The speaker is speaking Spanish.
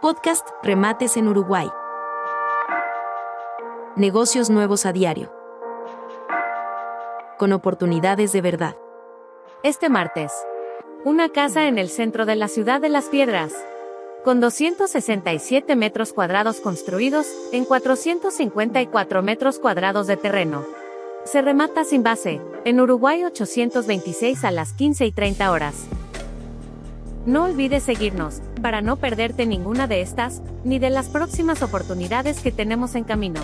Podcast Remates en Uruguay. Negocios nuevos a diario. Con oportunidades de verdad. Este martes. Una casa en el centro de la ciudad de Las Piedras. Con 267 metros cuadrados construidos en 454 metros cuadrados de terreno. Se remata sin base, en Uruguay 826 a las 15 y 30 horas. No olvides seguirnos, para no perderte ninguna de estas, ni de las próximas oportunidades que tenemos en camino.